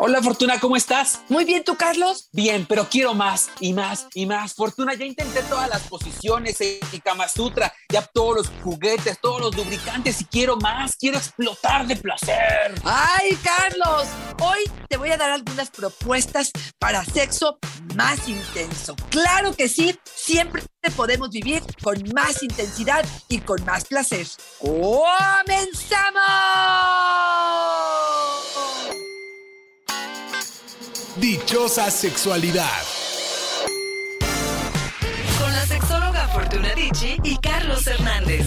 Hola Fortuna, ¿cómo estás? Muy bien, ¿tú Carlos? Bien, pero quiero más y más y más. Fortuna, ya intenté todas las posiciones, el Kama Sutra, ya todos los juguetes, todos los lubricantes y quiero más, quiero explotar de placer. Ay, Carlos, hoy te voy a dar algunas propuestas para sexo más intenso. Claro que sí, siempre podemos vivir con más intensidad y con más placer. ¡Comenzamos! Dichosa sexualidad. Con la sexóloga Fortuna Dicci y Carlos Hernández.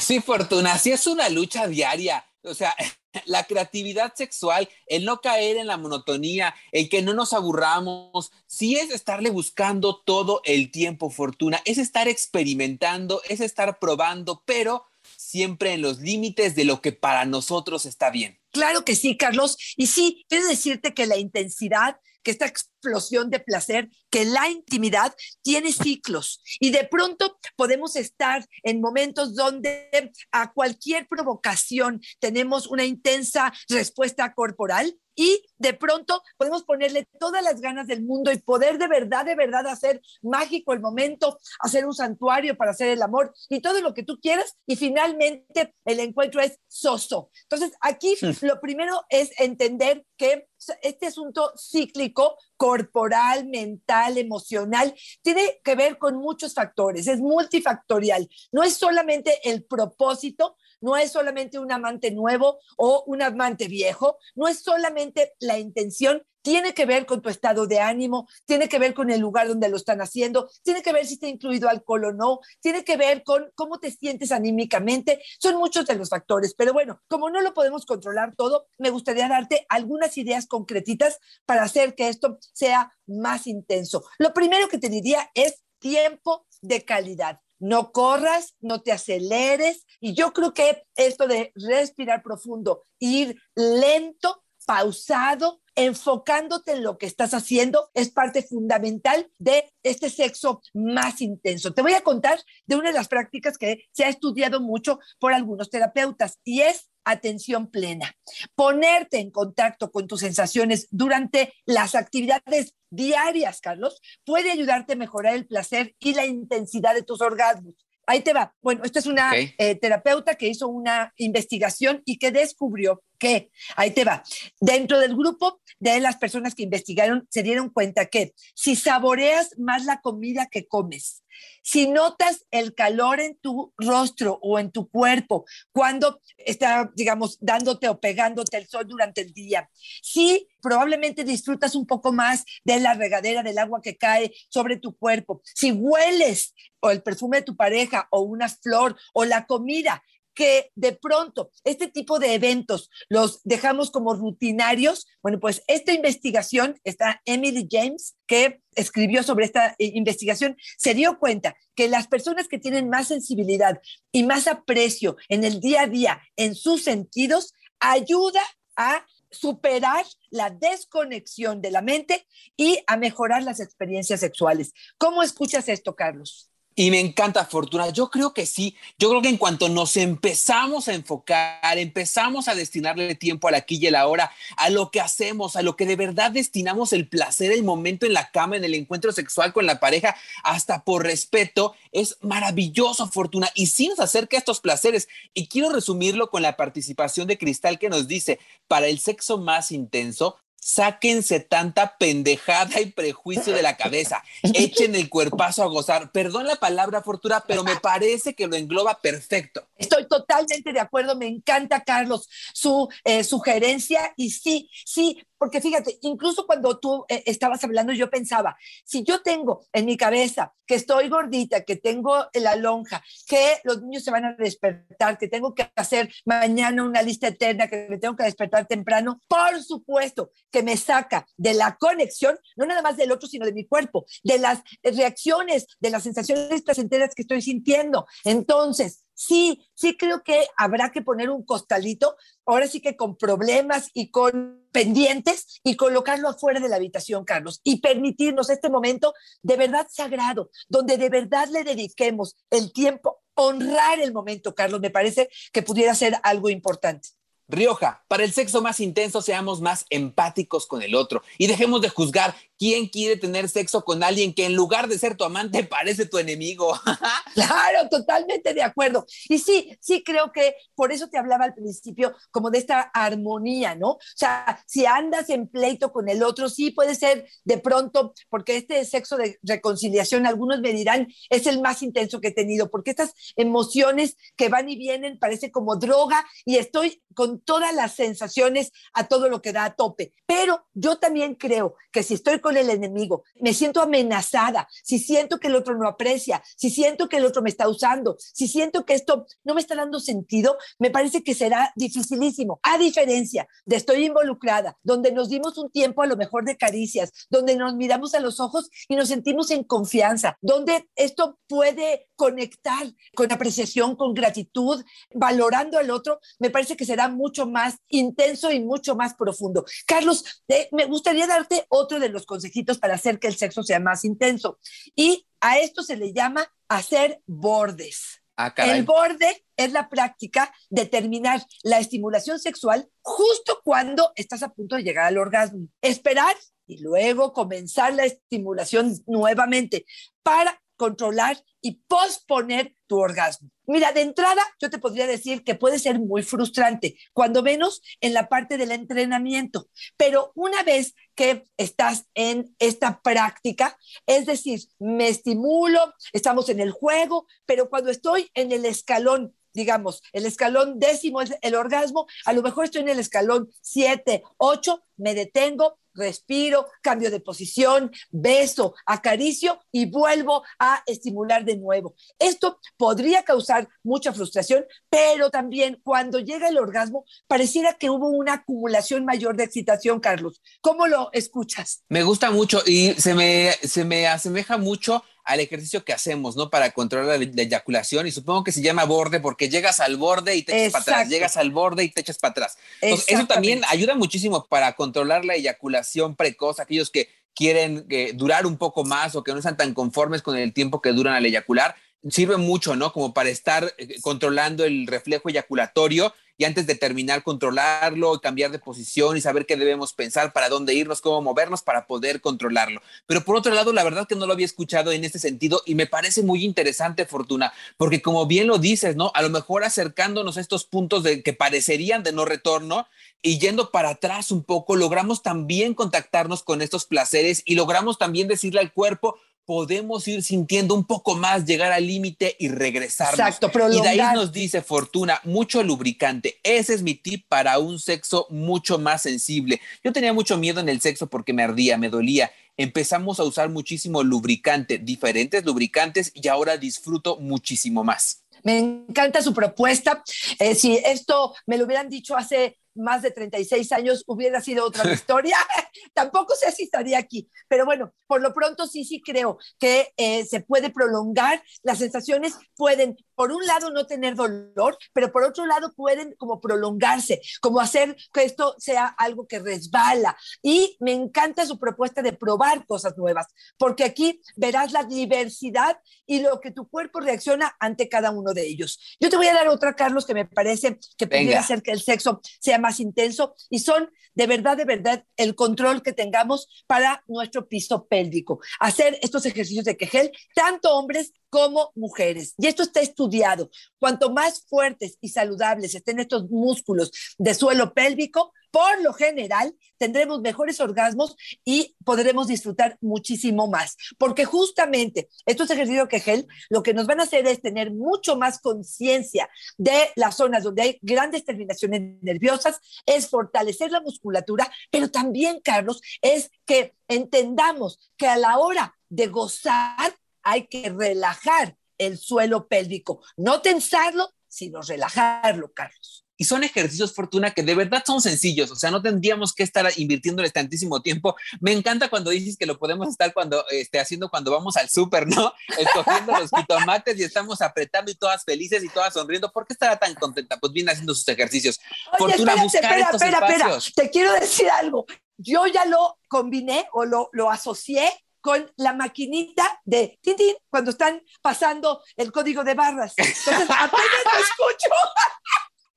Sí, Fortuna, sí es una lucha diaria. O sea, la creatividad sexual, el no caer en la monotonía, el que no nos aburramos, sí es estarle buscando todo el tiempo, Fortuna, es estar experimentando, es estar probando, pero siempre en los límites de lo que para nosotros está bien. Claro que sí, Carlos. Y sí, quiero decirte que la intensidad, que esta explosión de placer, que la intimidad tiene ciclos. Y de pronto podemos estar en momentos donde a cualquier provocación tenemos una intensa respuesta corporal y de pronto podemos ponerle todas las ganas del mundo y poder de verdad, de verdad hacer mágico el momento, hacer un santuario para hacer el amor y todo lo que tú quieras. Y finalmente el encuentro es soso. Entonces aquí lo primero es entender que este asunto cíclico, corporal, mental, emocional, tiene que ver con muchos factores, es multifactorial. No es solamente el propósito, no es solamente un amante nuevo o un amante viejo, no es solamente la intención, tiene que ver con tu estado de ánimo, tiene que ver con el lugar donde lo están haciendo, tiene que ver si está incluido alcohol o no, tiene que ver con cómo te sientes anímicamente, son muchos de los factores, pero bueno, como no lo podemos controlar todo, me gustaría darte algunas ideas concretitas para hacer que esto sea más intenso. Lo primero que te diría es tiempo de calidad no corras, no te aceleres. Y yo creo que esto de respirar profundo, ir lento, pausado, enfocándote en lo que estás haciendo, es parte fundamental de este sexo más intenso. Te voy a contar de una de las prácticas que se ha estudiado mucho por algunos terapeutas y es atención plena. Ponerte en contacto con tus sensaciones durante las actividades diarias, Carlos, puede ayudarte a mejorar el placer y la intensidad de tus orgasmos. Ahí te va. Bueno, esta es una eh, terapeuta que hizo una investigación y que descubrió que, ahí te va, dentro del grupo de las personas que investigaron se dieron cuenta que si saboreas más la comida que comes, si notas el calor en tu rostro o en tu cuerpo cuando está, digamos, dándote o pegándote el sol durante el día, si probablemente disfrutas un poco más de la regadera del agua que cae sobre tu cuerpo, si hueles o el perfume de tu pareja o una flor o la comida que de pronto este tipo de eventos los dejamos como rutinarios, bueno, pues esta investigación, está Emily James, que escribió sobre esta eh, investigación, se dio cuenta que las personas que tienen más sensibilidad y más aprecio en el día a día en sus sentidos, ayuda a superar la desconexión de la mente y a mejorar las experiencias sexuales. ¿Cómo escuchas esto, Carlos? Y me encanta Fortuna. Yo creo que sí. Yo creo que en cuanto nos empezamos a enfocar, empezamos a destinarle tiempo a la aquí y la hora, a lo que hacemos, a lo que de verdad destinamos el placer, el momento en la cama, en el encuentro sexual con la pareja, hasta por respeto, es maravilloso Fortuna. Y sí nos acerca a estos placeres. Y quiero resumirlo con la participación de Cristal que nos dice, para el sexo más intenso, sáquense tanta pendejada y prejuicio de la cabeza, echen el cuerpazo a gozar. Perdón la palabra, Fortuna, pero me parece que lo engloba perfecto. Estoy totalmente de acuerdo, me encanta, Carlos, su eh, sugerencia y sí, sí, porque fíjate, incluso cuando tú eh, estabas hablando, yo pensaba, si yo tengo en mi cabeza que estoy gordita, que tengo la lonja, que los niños se van a despertar, que tengo que hacer mañana una lista eterna, que me tengo que despertar temprano, por supuesto que me saca de la conexión, no nada más del otro, sino de mi cuerpo, de las reacciones, de las sensaciones placenteras que estoy sintiendo. Entonces, sí, sí creo que habrá que poner un costalito, ahora sí que con problemas y con pendientes y colocarlo afuera de la habitación, Carlos, y permitirnos este momento de verdad sagrado, donde de verdad le dediquemos el tiempo, honrar el momento, Carlos, me parece que pudiera ser algo importante. Rioja, para el sexo más intenso seamos más empáticos con el otro y dejemos de juzgar quién quiere tener sexo con alguien que en lugar de ser tu amante parece tu enemigo. claro, totalmente de acuerdo. Y sí, sí creo que por eso te hablaba al principio como de esta armonía, ¿no? O sea, si andas en pleito con el otro, sí puede ser de pronto, porque este sexo de reconciliación, algunos me dirán, es el más intenso que he tenido, porque estas emociones que van y vienen parece como droga y estoy con todas las sensaciones a todo lo que da a tope. Pero yo también creo que si estoy con el enemigo, me siento amenazada, si siento que el otro no aprecia, si siento que el otro me está usando, si siento que esto no me está dando sentido, me parece que será dificilísimo. A diferencia de estoy involucrada, donde nos dimos un tiempo a lo mejor de caricias, donde nos miramos a los ojos y nos sentimos en confianza, donde esto puede conectar con apreciación, con gratitud, valorando al otro, me parece que será mucho más intenso y mucho más profundo. Carlos, me gustaría darte otro de los consejitos para hacer que el sexo sea más intenso. Y a esto se le llama hacer bordes. Ah, el borde es la práctica de terminar la estimulación sexual justo cuando estás a punto de llegar al orgasmo. Esperar y luego comenzar la estimulación nuevamente para controlar y posponer tu orgasmo. Mira, de entrada yo te podría decir que puede ser muy frustrante, cuando menos en la parte del entrenamiento, pero una vez que estás en esta práctica, es decir, me estimulo, estamos en el juego, pero cuando estoy en el escalón digamos, el escalón décimo es el orgasmo, a lo mejor estoy en el escalón siete, ocho, me detengo, respiro, cambio de posición, beso, acaricio y vuelvo a estimular de nuevo. Esto podría causar mucha frustración, pero también cuando llega el orgasmo, pareciera que hubo una acumulación mayor de excitación, Carlos. ¿Cómo lo escuchas? Me gusta mucho y se me, se me asemeja mucho al ejercicio que hacemos, ¿no? Para controlar la, eyaculación y supongo que se llama borde porque llegas al borde y te echas para atrás, llegas al borde y te echas para atrás. eso también ayuda muchísimo para controlar la eyaculación precoz, aquellos que quieren eh, durar un poco más o que no están tan conformes con el tiempo que duran al eyacular. Sirve mucho, ¿no? Como para estar eh, controlando el reflejo eyaculatorio y antes de terminar controlarlo, cambiar de posición y saber qué debemos pensar, para dónde irnos, cómo movernos para poder controlarlo. Pero por otro lado, la verdad que no lo había escuchado en este sentido y me parece muy interesante, Fortuna, porque como bien lo dices, ¿no? A lo mejor acercándonos a estos puntos de que parecerían de no retorno y yendo para atrás un poco, logramos también contactarnos con estos placeres y logramos también decirle al cuerpo, podemos ir sintiendo un poco más, llegar al límite y regresar. Exacto, Y de ahí nos dice Fortuna, mucho lubricante. Ese es mi tip para un sexo mucho más sensible. Yo tenía mucho miedo en el sexo porque me ardía, me dolía. Empezamos a usar muchísimo lubricante, diferentes lubricantes y ahora disfruto muchísimo más. Me encanta su propuesta. Eh, si esto me lo hubieran dicho hace más de 36 años hubiera sido otra historia. Tampoco sé si estaría aquí, pero bueno, por lo pronto sí, sí creo que eh, se puede prolongar. Las sensaciones pueden, por un lado, no tener dolor, pero por otro lado pueden como prolongarse, como hacer que esto sea algo que resbala. Y me encanta su propuesta de probar cosas nuevas, porque aquí verás la diversidad y lo que tu cuerpo reacciona ante cada uno de ellos. Yo te voy a dar otra, Carlos, que me parece que podría ser que el sexo sea más intenso y son de verdad, de verdad, el control que tengamos para nuestro piso pélvico. Hacer estos ejercicios de quejel, tanto hombres como mujeres. Y esto está estudiado. Cuanto más fuertes y saludables estén estos músculos de suelo pélvico, por lo general tendremos mejores orgasmos y podremos disfrutar muchísimo más. Porque justamente estos ejercicios que gel lo que nos van a hacer es tener mucho más conciencia de las zonas donde hay grandes terminaciones nerviosas, es fortalecer la musculatura, pero también, Carlos, es que entendamos que a la hora de gozar hay que relajar el suelo pélvico, no tensarlo, sino relajarlo, Carlos. Y son ejercicios, Fortuna, que de verdad son sencillos, o sea, no tendríamos que estar invirtiéndole tantísimo tiempo. Me encanta cuando dices que lo podemos estar cuando, este, haciendo cuando vamos al súper, ¿no? Escogiendo los jitomates y estamos apretando y todas felices y todas sonriendo. ¿Por qué estará tan contenta? Pues viene haciendo sus ejercicios. Fortuna, espera, espera, espera, Te quiero decir algo. Yo ya lo combiné o lo, lo asocié con la maquinita de tin, cuando están pasando el código de barras. Entonces, apenas lo escucho,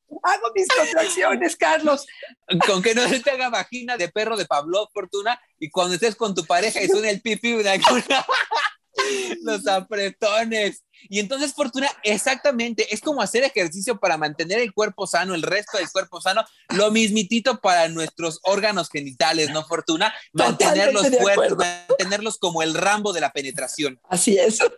hago mis contracciones, Carlos. Con que no se te haga vagina de perro de Pablo, Fortuna, y cuando estés con tu pareja y suena el pipí, una, los apretones. Y entonces, Fortuna, exactamente, es como hacer ejercicio para mantener el cuerpo sano, el resto del cuerpo sano, lo mismitito para nuestros órganos genitales, ¿no, Fortuna? Mantenerlos fuertes, mantenerlos como el rambo de la penetración. Así es.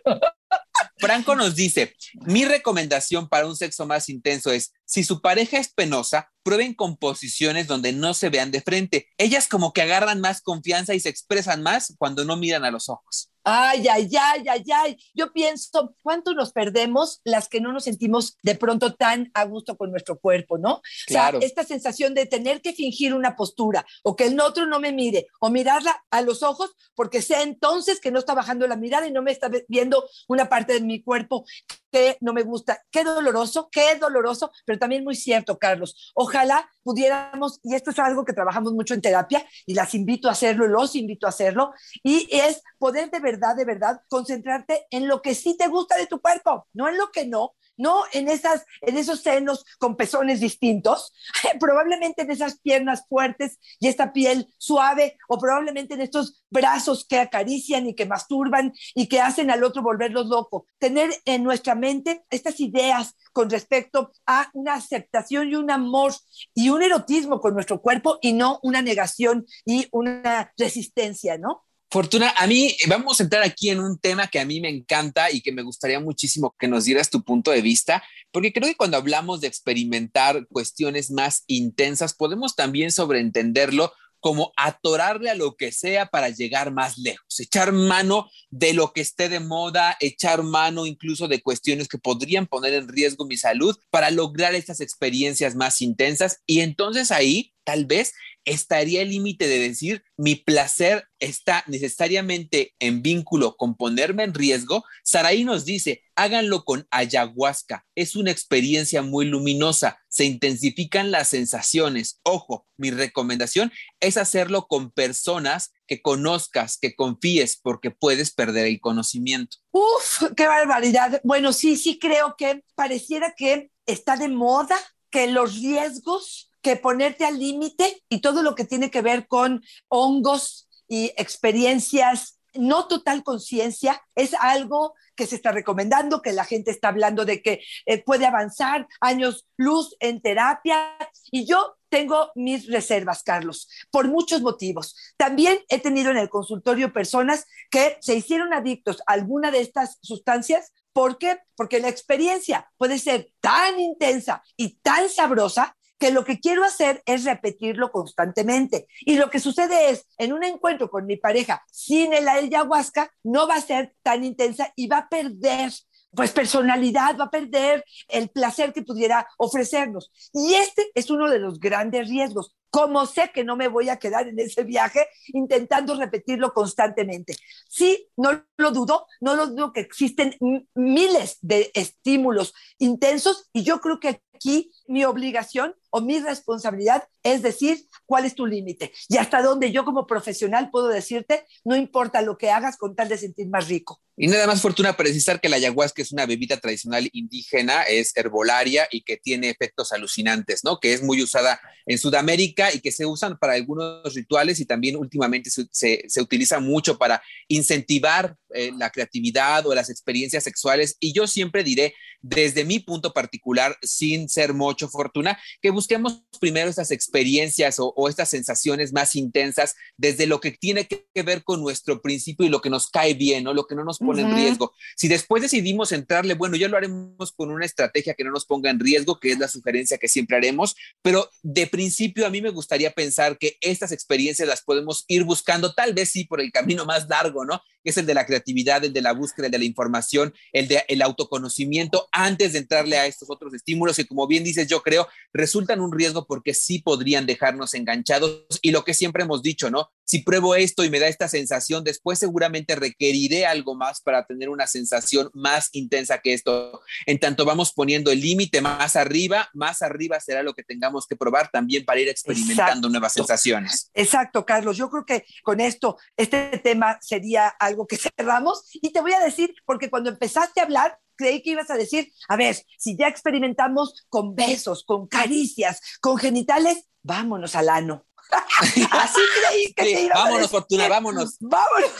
Franco nos dice, mi recomendación para un sexo más intenso es, si su pareja es penosa, prueben composiciones donde no se vean de frente. Ellas como que agarran más confianza y se expresan más cuando no miran a los ojos. Ay, ay, ay, ay, ay. Yo pienso, ¿cuánto nos perdemos las que no nos sentimos de pronto tan a gusto con nuestro cuerpo, ¿no? Claro. O sea, esta sensación de tener que fingir una postura o que el otro no me mire o mirarla a los ojos porque sé entonces que no está bajando la mirada y no me está viendo una parte de mi cuerpo que no me gusta. Qué doloroso, qué doloroso, pero también muy cierto, Carlos. Ojalá pudiéramos, y esto es algo que trabajamos mucho en terapia y las invito a hacerlo, los invito a hacerlo, y es poder de verdad, de verdad, concentrarte en lo que sí te gusta de tu cuerpo, no en lo que no, no en, esas, en esos senos con pezones distintos, probablemente en esas piernas fuertes y esta piel suave, o probablemente en estos brazos que acarician y que masturban y que hacen al otro volverlos loco. Tener en nuestra mente estas ideas con respecto a una aceptación y un amor y un erotismo con nuestro cuerpo y no una negación y una resistencia, ¿no? Fortuna, a mí vamos a entrar aquí en un tema que a mí me encanta y que me gustaría muchísimo que nos dieras tu punto de vista, porque creo que cuando hablamos de experimentar cuestiones más intensas, podemos también sobreentenderlo como atorarle a lo que sea para llegar más lejos, echar mano de lo que esté de moda, echar mano incluso de cuestiones que podrían poner en riesgo mi salud para lograr estas experiencias más intensas. Y entonces ahí tal vez estaría el límite de decir mi placer está necesariamente en vínculo con ponerme en riesgo. Saraí nos dice, háganlo con ayahuasca. Es una experiencia muy luminosa. Se intensifican las sensaciones. Ojo, mi recomendación es hacerlo con personas que conozcas, que confíes, porque puedes perder el conocimiento. Uf, qué barbaridad. Bueno, sí, sí creo que pareciera que está de moda que los riesgos que ponerte al límite y todo lo que tiene que ver con hongos y experiencias, no total conciencia, es algo que se está recomendando, que la gente está hablando de que eh, puede avanzar años luz en terapia. Y yo tengo mis reservas, Carlos, por muchos motivos. También he tenido en el consultorio personas que se hicieron adictos a alguna de estas sustancias. ¿Por qué? Porque la experiencia puede ser tan intensa y tan sabrosa que lo que quiero hacer es repetirlo constantemente. Y lo que sucede es, en un encuentro con mi pareja sin el ayahuasca, no va a ser tan intensa y va a perder pues personalidad, va a perder el placer que pudiera ofrecernos. Y este es uno de los grandes riesgos. Como sé que no me voy a quedar en ese viaje intentando repetirlo constantemente. Sí, no lo dudo, no lo dudo que existen miles de estímulos intensos y yo creo que aquí mi obligación o mi responsabilidad es decir cuál es tu límite y hasta dónde yo como profesional puedo decirte, no importa lo que hagas con tal de sentir más rico. Y nada más fortuna precisar que la ayahuasca es una bebida tradicional indígena, es herbolaria y que tiene efectos alucinantes, ¿no? Que es muy usada en Sudamérica y que se usan para algunos rituales y también últimamente se, se, utiliza mucho para incentivar eh, la creatividad o las experiencias sexuales. Y yo siempre diré, desde mi punto particular, sin ser mucho fortuna, que busquemos primero estas experiencias o, estas sensaciones más intensas desde lo que tiene que ver con nuestro principio y lo que nos cae bien, ¿no? Lo que no nos pone en riesgo. Si después decidimos entrarle, bueno, ya lo haremos con una estrategia que no nos ponga en riesgo, que es la sugerencia que siempre haremos, pero de principio a mí me gustaría pensar que estas experiencias las podemos ir buscando, tal vez sí por el camino más largo, ¿no? Que es el de la creatividad, el de la búsqueda, el de la información, el de el autoconocimiento antes de entrarle a estos otros estímulos que como bien dices, yo creo, resultan un riesgo porque sí podrían dejarnos enganchados y lo que siempre hemos dicho, ¿no? Si pruebo esto y me da esta sensación, después seguramente requeriré algo más para tener una sensación más intensa que esto. En tanto vamos poniendo el límite más arriba, más arriba será lo que tengamos que probar también para ir experimentando nuevas sensaciones. Exacto, Carlos. Yo creo que con esto, este tema sería algo que cerramos. Y te voy a decir, porque cuando empezaste a hablar, creí que ibas a decir, a ver, si ya experimentamos con besos, con caricias, con genitales, vámonos al ano. Así creí que Sí, te ibas a vámonos, decir. Fortuna, vámonos. Vámonos.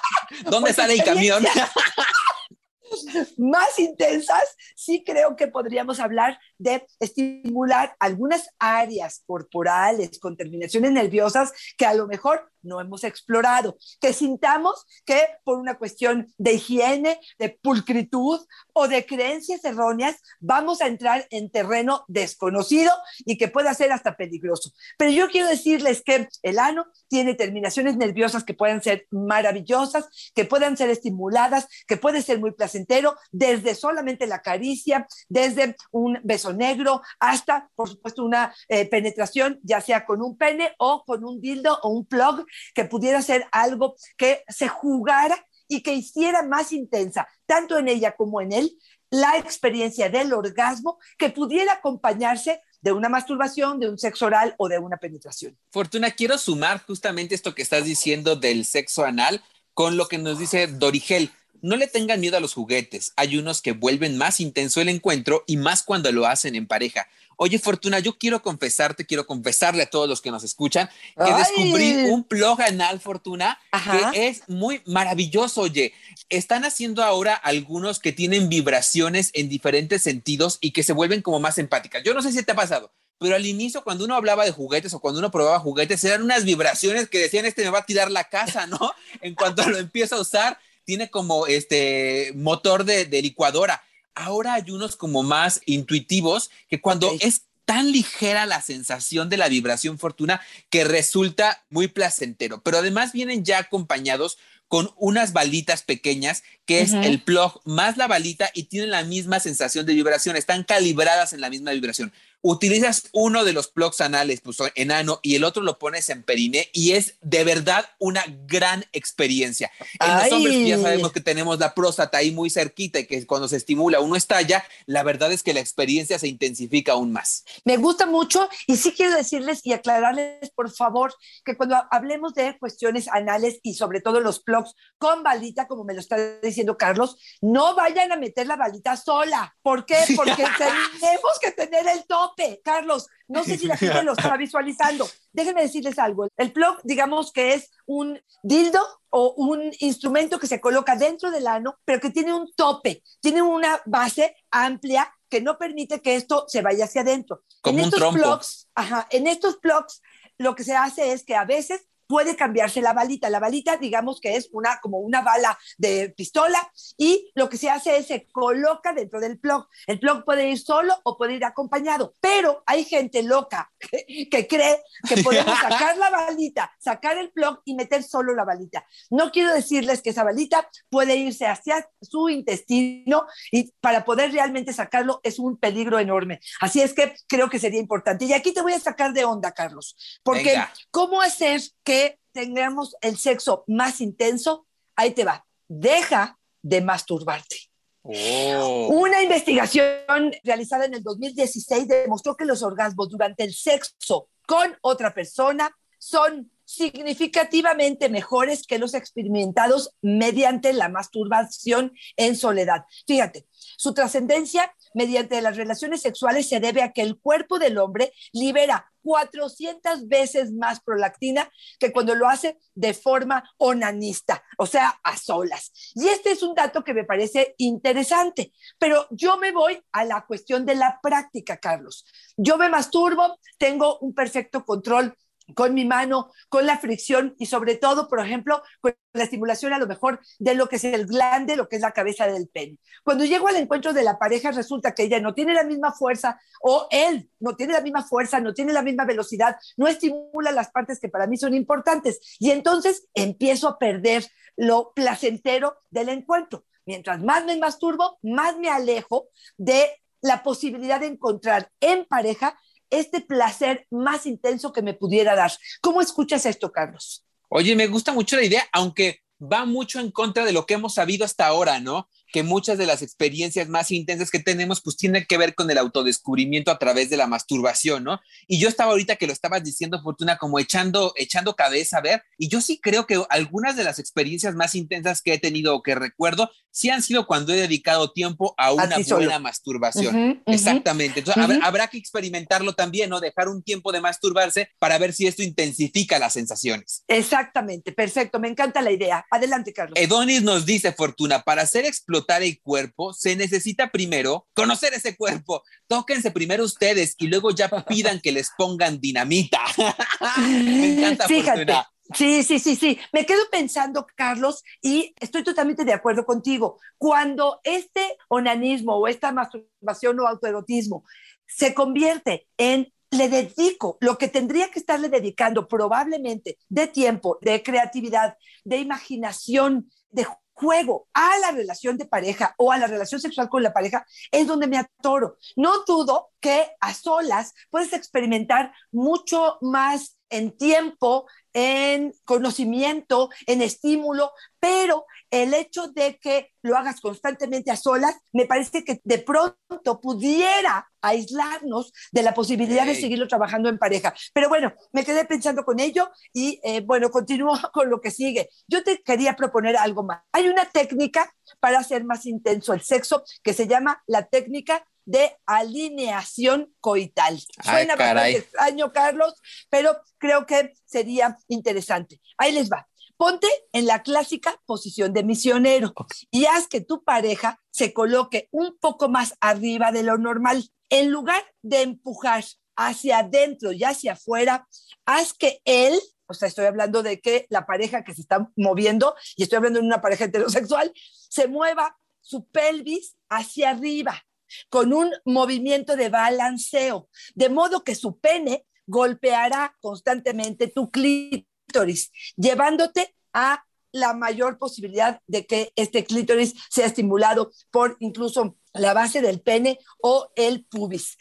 ¿Dónde sale el camión? más intensas, sí creo que podríamos hablar de estimular algunas áreas corporales con terminaciones nerviosas que a lo mejor no hemos explorado, que sintamos que por una cuestión de higiene, de pulcritud o de creencias erróneas vamos a entrar en terreno desconocido y que pueda ser hasta peligroso. Pero yo quiero decirles que el ano tiene terminaciones nerviosas que pueden ser maravillosas, que puedan ser estimuladas, que puede ser muy placentero, desde solamente la caricia, desde un beso negro, hasta, por supuesto, una eh, penetración, ya sea con un pene o con un dildo o un plug, que pudiera ser algo que se jugara y que hiciera más intensa, tanto en ella como en él, la experiencia del orgasmo que pudiera acompañarse de una masturbación, de un sexo oral o de una penetración. Fortuna, quiero sumar justamente esto que estás diciendo del sexo anal con lo que nos dice Dorigel. No le tengan miedo a los juguetes. Hay unos que vuelven más intenso el encuentro y más cuando lo hacen en pareja. Oye, Fortuna, yo quiero confesarte, quiero confesarle a todos los que nos escuchan que Ay. descubrí un plug anal, Fortuna, Ajá. que es muy maravilloso. Oye, están haciendo ahora algunos que tienen vibraciones en diferentes sentidos y que se vuelven como más empáticas. Yo no sé si te ha pasado, pero al inicio cuando uno hablaba de juguetes o cuando uno probaba juguetes eran unas vibraciones que decían este me va a tirar la casa, ¿no? En cuanto lo empieza a usar tiene como este motor de, de licuadora. Ahora hay unos como más intuitivos que cuando es tan ligera la sensación de la vibración fortuna que resulta muy placentero, pero además vienen ya acompañados con unas balitas pequeñas, que es el plug más la balita y tienen la misma sensación de vibración, están calibradas en la misma vibración. Utilizas uno de los plugs anales, pues enano, y el otro lo pones en periné, y es de verdad una gran experiencia. En los Ay. hombres que ya sabemos que tenemos la próstata ahí muy cerquita y que cuando se estimula uno estalla, la verdad es que la experiencia se intensifica aún más. Me gusta mucho y sí quiero decirles y aclararles, por favor, que cuando hablemos de cuestiones anales y sobre todo los plugs con balita, como me lo está diciendo Carlos, no vayan a meter la balita sola. ¿Por qué? Porque tenemos que tener el tope. Carlos, no sé si la gente lo está visualizando. Déjenme decirles algo. El plug, digamos que es un dildo o un instrumento que se coloca dentro del ano, pero que tiene un tope, tiene una base amplia que no permite que esto se vaya hacia adentro. Como en un estos trompo. plugs, ajá, en estos plugs lo que se hace es que a veces puede cambiarse la balita. La balita, digamos que es una como una bala de pistola y lo que se hace es se coloca dentro del plug. El plug puede ir solo o puede ir acompañado, pero hay gente loca que, que cree que podemos sacar la balita, sacar el plug y meter solo la balita. No quiero decirles que esa balita puede irse hacia su intestino y para poder realmente sacarlo es un peligro enorme. Así es que creo que sería importante. Y aquí te voy a sacar de onda, Carlos, porque Venga. ¿cómo hacer que tengamos el sexo más intenso? Ahí te va. Deja de masturbarte. Oh. Una investigación realizada en el 2016 demostró que los orgasmos durante el sexo con otra persona son significativamente mejores que los experimentados mediante la masturbación en soledad. Fíjate, su trascendencia mediante las relaciones sexuales se debe a que el cuerpo del hombre libera 400 veces más prolactina que cuando lo hace de forma onanista, o sea, a solas. Y este es un dato que me parece interesante, pero yo me voy a la cuestión de la práctica, Carlos. Yo me masturbo, tengo un perfecto control con mi mano, con la fricción y sobre todo, por ejemplo, con la estimulación a lo mejor de lo que es el glande, lo que es la cabeza del pene. Cuando llego al encuentro de la pareja, resulta que ella no tiene la misma fuerza o él no tiene la misma fuerza, no tiene la misma velocidad, no estimula las partes que para mí son importantes. Y entonces empiezo a perder lo placentero del encuentro. Mientras más me masturbo, más me alejo de la posibilidad de encontrar en pareja este placer más intenso que me pudiera dar. ¿Cómo escuchas esto, Carlos? Oye, me gusta mucho la idea, aunque va mucho en contra de lo que hemos sabido hasta ahora, ¿no? Que muchas de las experiencias más intensas que tenemos pues tienen que ver con el autodescubrimiento a través de la masturbación, ¿no? Y yo estaba ahorita que lo estabas diciendo, Fortuna, como echando, echando cabeza a ver, y yo sí creo que algunas de las experiencias más intensas que he tenido o que recuerdo, sí han sido cuando he dedicado tiempo a una buena masturbación. Exactamente. Entonces, habrá, que experimentarlo también, ¿no? Dejar un tiempo de masturbarse para ver si esto intensifica las sensaciones. Exactamente, perfecto. Me encanta la idea. Adelante, Carlos. Edonis nos dice, Fortuna, para hacer explotar el cuerpo se necesita primero conocer ese cuerpo. Tóquense primero ustedes y luego ya pidan que les pongan dinamita. Me encanta, Fortuna. Sí, sí, sí, sí. Me quedo pensando, Carlos, y estoy totalmente de acuerdo contigo. Cuando este onanismo o esta masturbación o autoerotismo se convierte en le dedico lo que tendría que estarle dedicando probablemente de tiempo, de creatividad, de imaginación, de juego a la relación de pareja o a la relación sexual con la pareja, es donde me atoro. No dudo que a solas puedes experimentar mucho más en tiempo, en conocimiento, en estímulo, pero el hecho de que lo hagas constantemente a solas, me parece que de pronto pudiera aislarnos de la posibilidad de seguirlo trabajando en pareja. Pero bueno, me quedé pensando con ello y eh, bueno, continúo con lo que sigue. Yo te quería proponer algo más. Hay una técnica para hacer más intenso el sexo que se llama la técnica de alineación coital. Suena bastante extraño, Carlos, pero creo que sería interesante. Ahí les va. Ponte en la clásica posición de misionero y haz que tu pareja se coloque un poco más arriba de lo normal. En lugar de empujar hacia adentro y hacia afuera, haz que él, o sea, estoy hablando de que la pareja que se está moviendo, y estoy hablando de una pareja heterosexual, se mueva su pelvis hacia arriba con un movimiento de balanceo, de modo que su pene golpeará constantemente tu clítoris, llevándote a la mayor posibilidad de que este clítoris sea estimulado por incluso la base del pene o el pubis.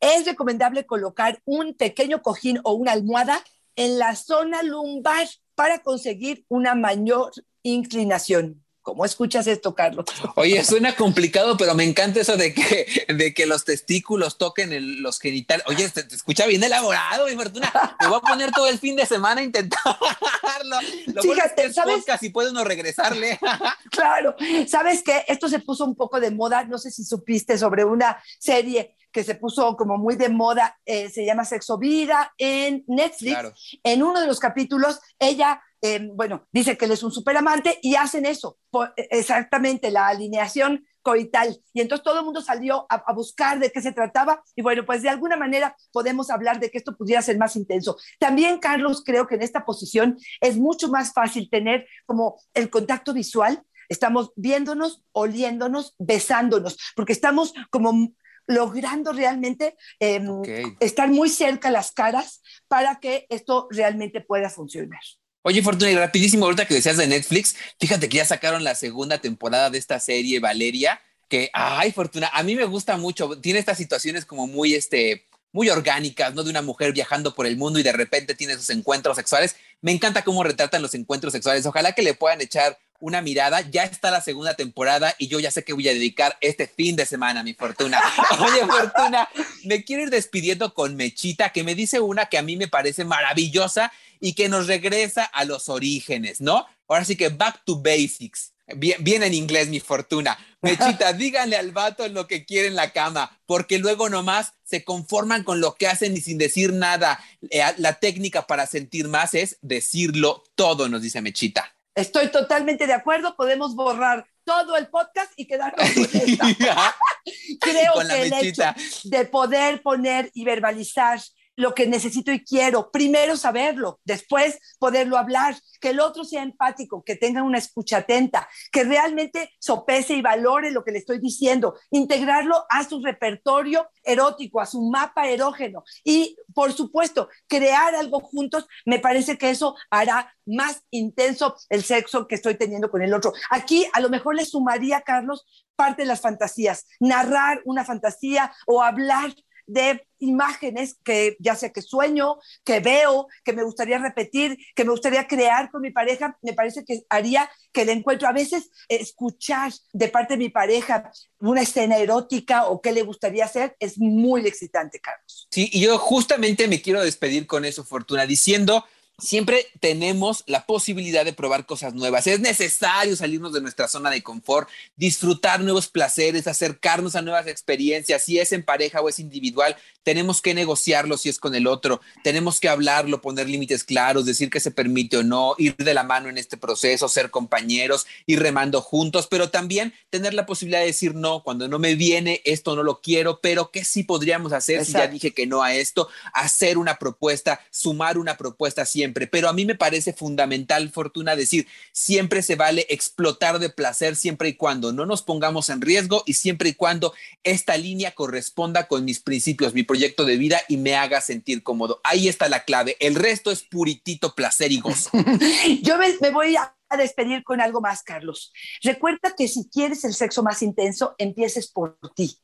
Es recomendable colocar un pequeño cojín o una almohada en la zona lumbar para conseguir una mayor inclinación. ¿Cómo escuchas esto, Carlos? Oye, suena complicado, pero me encanta eso de que, de que los testículos toquen los genitales. Oye, te, escucha bien elaborado, mi fortuna. Me voy a poner todo el fin de semana a intentarlo. Lo Fíjate, es ¿sabes? Podcast y puede uno regresarle. claro, ¿sabes qué? Esto se puso un poco de moda. No sé si supiste sobre una serie que se puso como muy de moda, eh, se llama Sexo Vida en Netflix. En uno de los capítulos, ella Em, bueno, dice que él es un superamante y hacen eso, e, exactamente la alineación coital. Y entonces todo el mundo salió a, buscar de qué se trataba y bueno, pues de alguna manera podemos hablar de que esto pudiera ser más intenso. También, Carlos, creo que en esta posición es mucho más fácil tener como el contacto visual. Estamos viéndonos, oliéndonos, besándonos, porque estamos como logrando realmente em, estar muy cerca las caras para que esto realmente pueda funcionar. Oye, Fortuna, y rapidísimo, ahorita que decías de Netflix, fíjate que ya sacaron la segunda temporada de esta serie, Valeria, que, ay, Fortuna, a mí me gusta mucho, tiene estas situaciones como muy, este, muy orgánicas, ¿no? De una mujer viajando por el mundo y de repente tiene sus encuentros sexuales. Me encanta cómo retratan los encuentros sexuales. Ojalá que le puedan echar una mirada. Ya está la segunda temporada y yo ya sé que voy a dedicar este fin de semana a mi fortuna. Oye, Fortuna, me quiero ir despidiendo con Mechita, que me dice una que a mí me parece maravillosa y que nos regresa a los orígenes, ¿no? Ahora sí que back to basics. Bien, en inglés, mi fortuna. Mechita, díganle al vato lo que quiere en la cama, porque luego nomás se conforman con lo que hacen y sin decir nada. Eh, la técnica para sentir más es decirlo todo, nos dice Mechita. Estoy totalmente de acuerdo, podemos borrar todo el podcast y quedarnos con esta. Creo que el hecho de poder poner y verbalizar lo que necesito y quiero. Primero saberlo, después poderlo hablar, que el otro sea empático, que tenga una escucha atenta, que realmente sopese y valore lo que le estoy diciendo, integrarlo a su repertorio erótico, a su mapa erógeno y, por supuesto, crear algo juntos, me parece que eso hará más intenso el sexo que estoy teniendo con el otro. Aquí a lo mejor le sumaría, Carlos, parte de las fantasías, narrar una fantasía o hablar de imágenes que ya sea que sueño, que veo, que me gustaría repetir, que me gustaría crear con mi pareja, me parece que haría que el encuentro, a veces escuchar de parte de mi pareja una escena erótica o qué le gustaría hacer es muy excitante, Carlos. Sí, y yo justamente me quiero despedir con eso, Fortuna, diciendo siempre tenemos la posibilidad de probar cosas nuevas. Es necesario salirnos de nuestra zona de confort, disfrutar nuevos placeres, acercarnos a nuevas experiencias, si es en pareja o es individual, tenemos que negociarlo si es con el otro, tenemos que hablarlo, poner límites claros, decir que se permite o no, ir de la mano en este proceso, ser compañeros, ir remando juntos, pero también tener la posibilidad de decir no, cuando no me viene, esto no lo quiero, pero ¿qué sí podríamos hacer si ya dije que no a esto? Hacer una propuesta, sumar una propuesta siempre, pero a mí me parece fundamental, Fortuna, decir, siempre se vale explotar de placer siempre y cuando no nos pongamos en riesgo y siempre y cuando esta línea corresponda con mis principios, mi proyecto de vida y me haga sentir cómodo. Ahí está la clave. El resto es puritito placer y gozo. Yo me, voy a despedir con algo más, Carlos. Recuerda que si quieres el sexo más intenso, empieces por ti.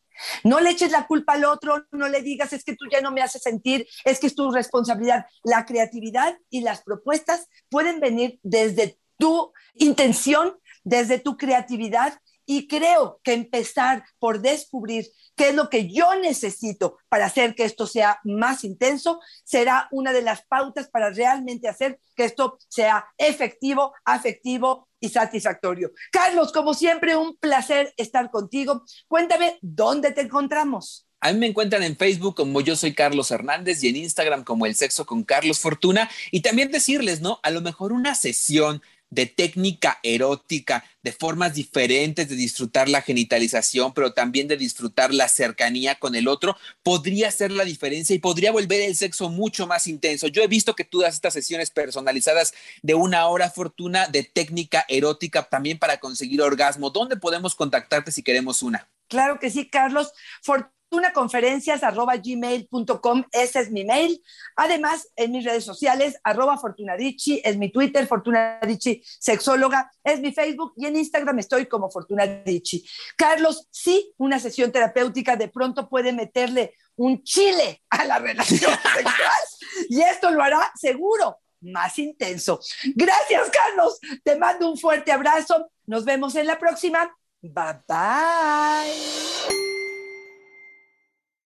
No le eches la culpa al otro, no le digas es que tú ya no me haces sentir, es que es tu responsabilidad. La creatividad y las propuestas pueden venir desde tu intención, desde tu creatividad y creo que empezar por descubrir qué es lo que yo necesito para hacer que esto sea más intenso, será una de las pautas para realmente hacer que esto sea efectivo, afectivo y satisfactorio. Carlos, como siempre, un placer estar contigo. Cuéntame dónde te encontramos. A mí me encuentran en Facebook como yo soy Carlos Hernández y en Instagram como el sexo con Carlos Fortuna. Y también decirles, ¿no? A lo mejor una sesión de técnica erótica, de formas diferentes de disfrutar la genitalización, pero también de disfrutar la cercanía con el otro, podría ser la diferencia y podría volver el sexo mucho más intenso. Yo he visto que tú das estas sesiones personalizadas de una hora fortuna de técnica erótica también para conseguir orgasmo. ¿Dónde podemos contactarte si queremos una? Claro que sí, Carlos fortunaconferencias.gmail.com, ese es mi mail. Además, en mis redes sociales, arroba Fortunadici, es mi Twitter, Fortunadici Sexóloga, es mi Facebook y en Instagram estoy como Fortunadici. Carlos, sí, una sesión terapéutica de pronto puede meterle un chile a la relación sexual y esto lo hará seguro más intenso. Gracias, Carlos. Te mando un fuerte abrazo. Nos vemos en la próxima. Bye bye.